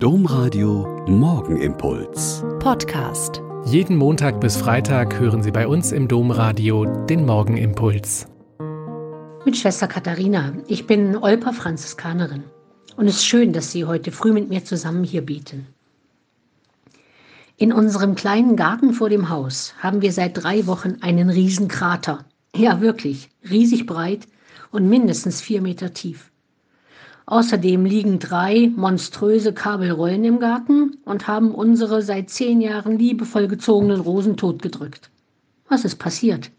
Domradio Morgenimpuls. Podcast. Jeden Montag bis Freitag hören Sie bei uns im Domradio den Morgenimpuls. Mit Schwester Katharina. Ich bin Olper Franziskanerin. Und es ist schön, dass Sie heute früh mit mir zusammen hier beten. In unserem kleinen Garten vor dem Haus haben wir seit drei Wochen einen Riesenkrater. Ja, wirklich, riesig breit und mindestens vier Meter tief. Außerdem liegen drei monströse Kabelrollen im Garten und haben unsere seit zehn Jahren liebevoll gezogenen Rosen totgedrückt. Was ist passiert?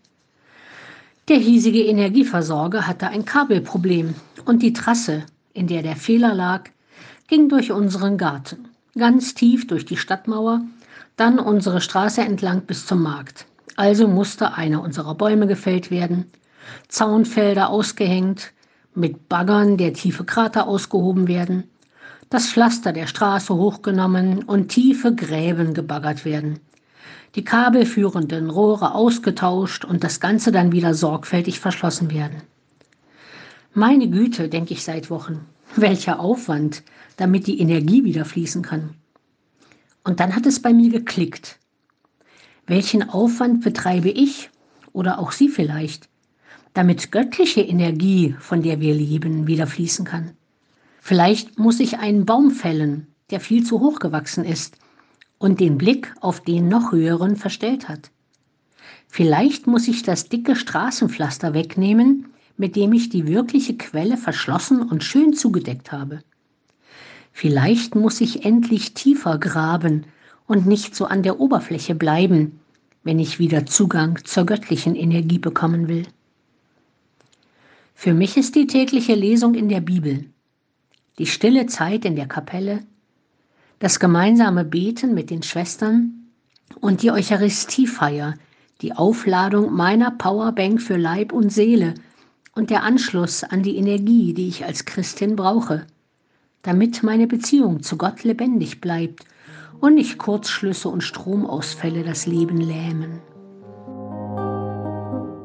Der hiesige Energieversorger hatte ein Kabelproblem und die Trasse, in der der Fehler lag, ging durch unseren Garten, ganz tief durch die Stadtmauer, dann unsere Straße entlang bis zum Markt. Also musste einer unserer Bäume gefällt werden, Zaunfelder ausgehängt, mit Baggern der tiefe Krater ausgehoben werden, das Pflaster der Straße hochgenommen und tiefe Gräben gebaggert werden, die kabelführenden Rohre ausgetauscht und das Ganze dann wieder sorgfältig verschlossen werden. Meine Güte, denke ich seit Wochen, welcher Aufwand, damit die Energie wieder fließen kann. Und dann hat es bei mir geklickt. Welchen Aufwand betreibe ich oder auch Sie vielleicht, damit göttliche Energie, von der wir leben, wieder fließen kann. Vielleicht muss ich einen Baum fällen, der viel zu hoch gewachsen ist und den Blick auf den noch höheren verstellt hat. Vielleicht muss ich das dicke Straßenpflaster wegnehmen, mit dem ich die wirkliche Quelle verschlossen und schön zugedeckt habe. Vielleicht muss ich endlich tiefer graben und nicht so an der Oberfläche bleiben, wenn ich wieder Zugang zur göttlichen Energie bekommen will. Für mich ist die tägliche Lesung in der Bibel, die stille Zeit in der Kapelle, das gemeinsame Beten mit den Schwestern. Und die Eucharistiefeier, die Aufladung meiner Powerbank für Leib und Seele. Und der Anschluss an die Energie, die ich als Christin brauche, damit meine Beziehung zu Gott lebendig bleibt. Und nicht Kurzschlüsse und Stromausfälle das Leben lähmen.